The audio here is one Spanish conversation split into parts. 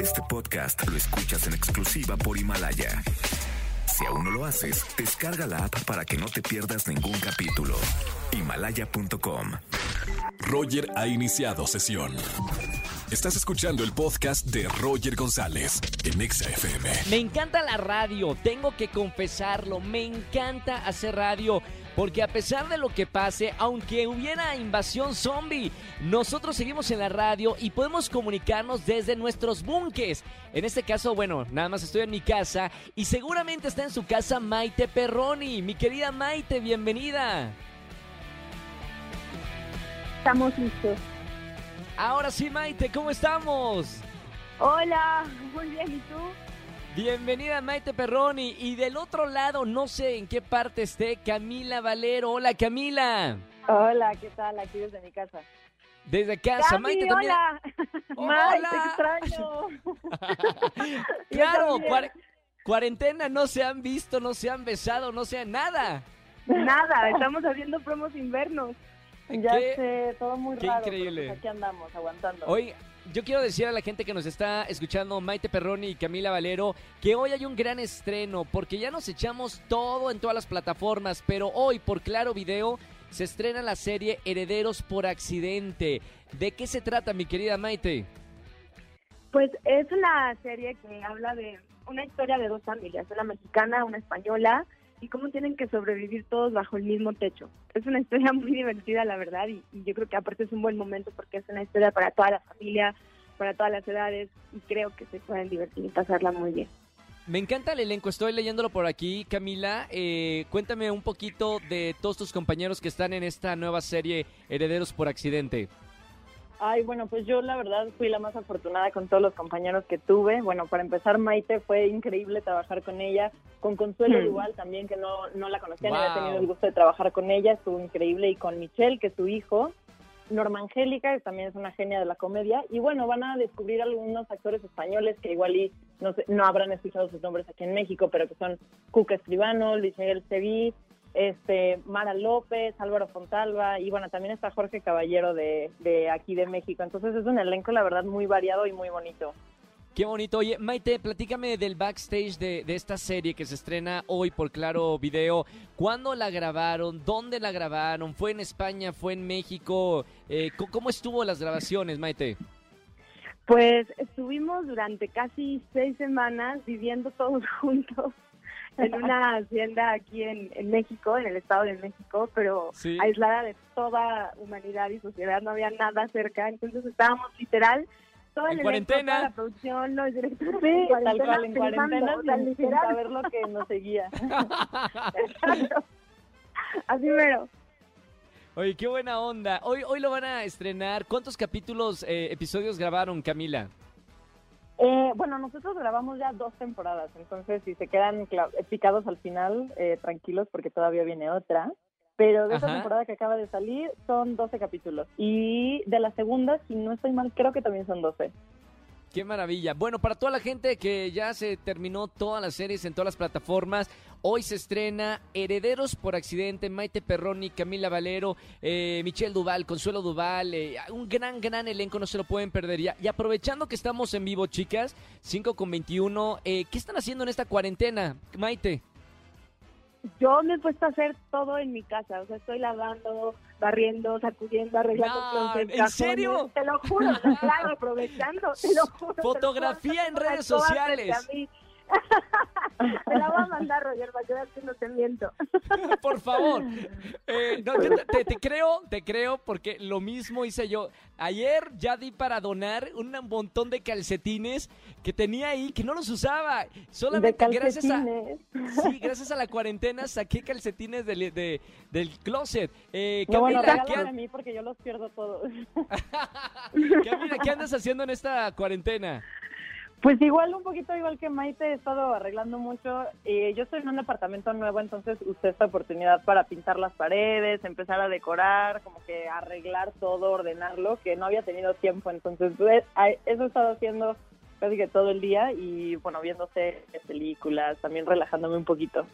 Este podcast lo escuchas en exclusiva por Himalaya. Si aún no lo haces, descarga la app para que no te pierdas ningún capítulo. Himalaya.com. Roger ha iniciado sesión. Estás escuchando el podcast de Roger González en Exa FM. Me encanta la radio, tengo que confesarlo, me encanta hacer radio. Porque a pesar de lo que pase, aunque hubiera invasión zombie, nosotros seguimos en la radio y podemos comunicarnos desde nuestros bunkers. En este caso, bueno, nada más estoy en mi casa y seguramente está en su casa Maite Perroni. Mi querida Maite, bienvenida. Estamos listos. Ahora sí, Maite, ¿cómo estamos? Hola, muy bien, ¿y tú? Bienvenida Maite Perroni y del otro lado, no sé en qué parte esté, Camila Valero. Hola Camila. Hola, ¿qué tal? Aquí desde mi casa. Desde casa, Cami, Maite también. hola. Oh, hola. te extraño. claro, cuar- cuarentena, no se han visto, no se han besado, no se han nada. Nada, estamos haciendo promos invernos. Ya Qué- sé, todo muy qué raro. pero increíble. pues aquí andamos, aguantando. Hoy, yo quiero decir a la gente que nos está escuchando, Maite Perroni y Camila Valero, que hoy hay un gran estreno, porque ya nos echamos todo en todas las plataformas, pero hoy por Claro Video se estrena la serie Herederos por Accidente. ¿De qué se trata, mi querida Maite? Pues es una serie que habla de una historia de dos familias, una mexicana, una española, y cómo tienen que sobrevivir todos bajo el mismo techo. Es una historia muy divertida, la verdad, y, yo creo que aparte es un buen momento porque es una historia para toda la familia, para todas las edades, y creo que se pueden divertir y pasarla muy bien. Me encanta el elenco, estoy leyéndolo por aquí, Camila. Eh, cuéntame un poquito de todos tus compañeros que están en esta nueva serie Herederos por Accidente. Ay, bueno, pues yo la verdad fui la más afortunada con todos los compañeros que tuve. Bueno, para empezar, Maite fue increíble trabajar con ella, con Consuelo Hmm. igual también, que no, no la conocía, ni había tenido el gusto de trabajar con ella, estuvo increíble, y con Michelle, que es su hijo, Norma Angélica, que también es una genia de la comedia, y bueno, van a descubrir algunos actores españoles que igual y no, sé, no habrán escuchado sus nombres aquí en México, pero que son Cuca Escribano, Luis Miguel Seví, este, Mara López, Álvaro Fontalva y bueno, también está Jorge Caballero de, de aquí de México. Entonces es un elenco, la verdad, muy variado y muy bonito. Qué bonito. Oye, Maite, platícame del backstage de, de esta serie que se estrena hoy por Claro Video. ¿Cuándo la grabaron? ¿Dónde la grabaron? ¿Fue en España? ¿Fue en México? Eh, ¿cómo, cómo estuvo las grabaciones, Maite? Pues estuvimos durante casi seis semanas viviendo todos juntos en una hacienda aquí en, en México, en el Estado de México, pero Sí. aislada de toda humanidad y sociedad, no había nada cerca, entonces estábamos literal todo En cuarentena. toda la producción, los directores, Sí, en tal cual, en cuarentena, sin, sin literal. saber lo que nos seguía. Exacto. Así mero. Oye, qué buena onda. Hoy, hoy lo van a estrenar. ¿Cuántos capítulos, eh, episodios grabaron, Camila? Eh, bueno, nosotros grabamos ya dos temporadas, entonces si se quedan cla- picados al final, eh, tranquilos porque todavía viene otra. Pero de esta temporada que acaba de salir son 12 capítulos. Y de la segunda, si no estoy mal, creo que también son 12. Qué maravilla. Bueno, para toda la gente que ya se terminó todas las series en todas las plataformas, hoy se estrena Herederos por Accidente, Maite Perroni, Camila Valero, eh, Michelle Duval, Consuelo Duval, eh, un gran, gran elenco, no se lo pueden perder. Y, y aprovechando que estamos en vivo, chicas, 5 con 21, eh, ¿qué están haciendo en esta cuarentena, Maite? Yo me he puesto a hacer todo en mi casa, o sea, estoy lavando, barriendo, sacudiendo, arreglando No, ¿en cajones, serio? Te lo juro, no, claro, aprovechando, te lo juro. te lo Fotografía juro, en redes sociales. Te la voy a mandar, Roger, para que veas que no te miento. Por favor. Eh, no, yo te, creo, te creo, porque lo mismo hice yo. Ayer ya di para donar un montón de calcetines que tenía ahí que no los usaba. Solamente de gracias a, sí, gracias a la cuarentena saqué calcetines del, de- del closet. Eh, No, bueno, ¿qué, a mí porque yo los pierdo todos. Camila, ¿qué andas haciendo en esta cuarentena? Pues igual, un poquito igual que Maite, he estado arreglando mucho. Eh, yo estoy en un departamento nuevo, entonces usé esta oportunidad para pintar las paredes, empezar a decorar, como que arreglar todo, ordenarlo, que no había tenido tiempo. Entonces, a- eso he estado haciendo casi que todo el día y, bueno, viendo series, películas, también relajándome un poquito.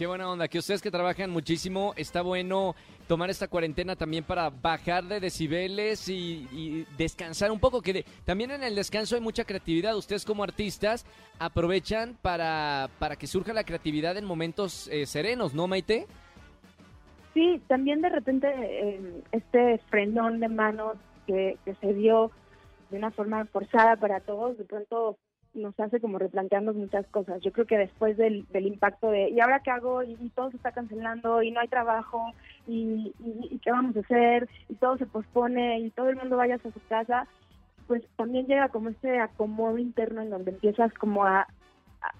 Qué buena onda, que ustedes que trabajan muchísimo, está bueno tomar esta cuarentena también para bajar de decibeles y, descansar un poco, que también en el descanso hay mucha creatividad. Ustedes como artistas aprovechan para, para que surja la creatividad en momentos eh, serenos, ¿no, Maite? Sí, también de repente eh, este frenón de manos que se dio de una forma forzada para todos, de pronto nos hace como replantearnos muchas cosas. Yo creo que después del, del impacto de, ¿y ahora qué hago? Y, todo se está cancelando y no hay trabajo y, y, qué vamos a hacer y todo se pospone y todo el mundo vaya a su casa, pues también llega como este acomodo interno en donde empiezas como a,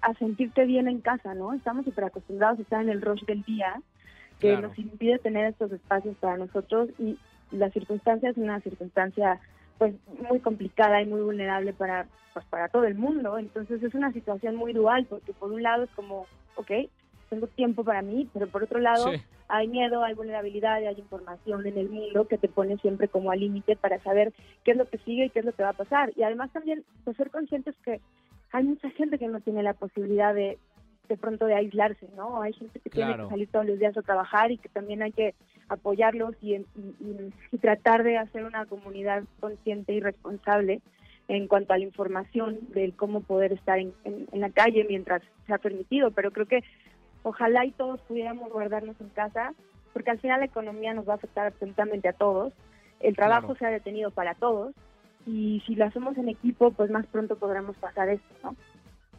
a sentirte bien en casa, ¿no? Estamos súper acostumbrados a estar en el rush del día que nos impide tener estos espacios para nosotros y la circunstancia es una circunstancia pues muy complicada y muy vulnerable para pues para todo el mundo. Entonces es una situación muy dual porque por un lado es como ok tengo tiempo para mí pero por otro lado hay miedo hay vulnerabilidad hay información en el mundo que te pone siempre como al límite para saber qué es lo que sigue y qué es lo que va a pasar. Y además también pues, ser conscientes que hay mucha gente que no tiene la posibilidad de de pronto de aislarse, ¿no? Hay gente que tiene que salir todos los días a trabajar y que también hay que apoyarlos y, y, tratar de hacer una comunidad consciente y responsable en cuanto a la información de cómo poder estar en, la calle mientras sea permitido. Pero creo que ojalá y todos pudiéramos guardarnos en casa, porque al final la economía nos va a afectar absolutamente a todos. El trabajo se ha detenido para todos y si lo hacemos en equipo, pues más pronto podremos pasar esto, ¿no?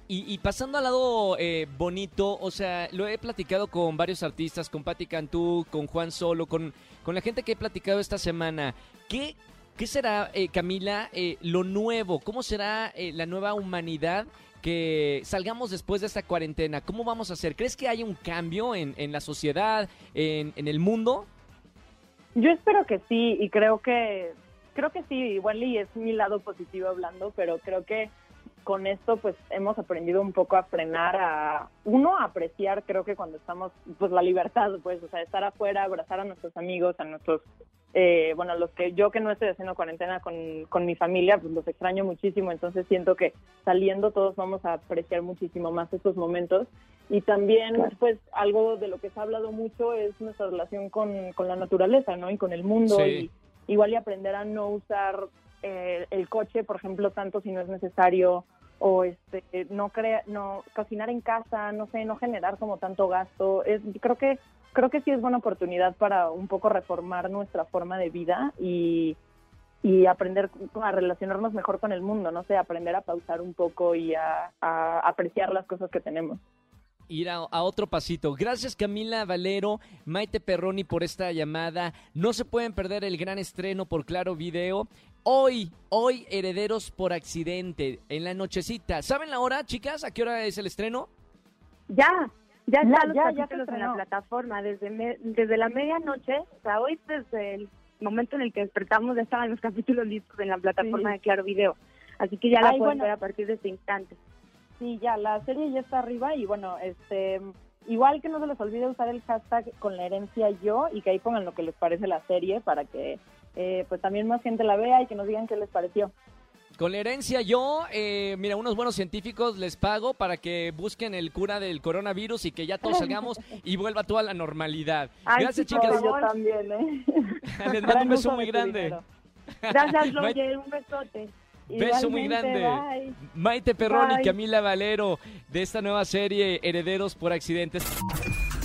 Y, pasando al lado eh, bonito, o sea, lo he platicado con varios artistas, con Patti Cantú, con Juan Solo, con, con la gente que he platicado esta semana. ¿Qué, qué será, eh, Camila, eh, lo nuevo? ¿Cómo será la nueva humanidad que salgamos después de esta cuarentena? ¿Cómo vamos a hacer? ¿Crees que hay un cambio en, en la sociedad, en, en el mundo? Yo espero que sí y creo que creo que sí, igual y es mi lado positivo hablando, pero creo que con esto pues hemos aprendido un poco a frenar a uno a apreciar creo que cuando estamos pues la libertad pues o sea estar afuera abrazar a nuestros amigos a nuestros eh, bueno los que yo que no estoy haciendo cuarentena con, con mi familia pues los extraño muchísimo. Entonces siento que saliendo todos vamos a apreciar muchísimo más estos momentos. Y también pues algo de lo que se ha hablado mucho es nuestra relación con, con la naturaleza no y con el mundo y igual y aprender a no usar eh, el coche, por ejemplo, tanto si no es necesario, o este, no crea, no cocinar en casa, no sé, no generar como tanto gasto. Es, creo que creo que sí es buena oportunidad para un poco reformar nuestra forma de vida y, y aprender a relacionarnos mejor con el mundo, no sé, aprender a pausar un poco y a apreciar las cosas que tenemos ir a, otro pasito. Gracias Camila Valero, Maite Perroni por esta llamada. No se pueden perder el gran estreno por Claro Video. Hoy, hoy Herederos por Accidente, en la nochecita. ¿Saben la hora, chicas? ¿A qué hora es el estreno? Ya, ya están los capítulos en la plataforma. Desde, desde la medianoche, o sea, hoy desde el momento en el que despertamos ya estaban los capítulos listos en la plataforma de Claro Video. Así que ya la pueden ver a partir de este instante sí, ya, la serie ya está arriba y bueno, este, igual que no se les olvide usar el hashtag con la herencia yo y que ahí pongan lo que les parece la serie para que eh, pues también más gente la vea y que nos digan qué les pareció. Con la herencia yo, eh, mira, unos buenos científicos les pago para que busquen el cura del coronavirus y que ya todos salgamos y vuelva toda la normalidad. Gracias, chicas. Yo también, ¿eh? Les mando un beso muy grande. Gracias, Roger. Un besote. Beso muy grande. Maite Perroni y Camila Valero de esta nueva serie Herederos por Accidentes.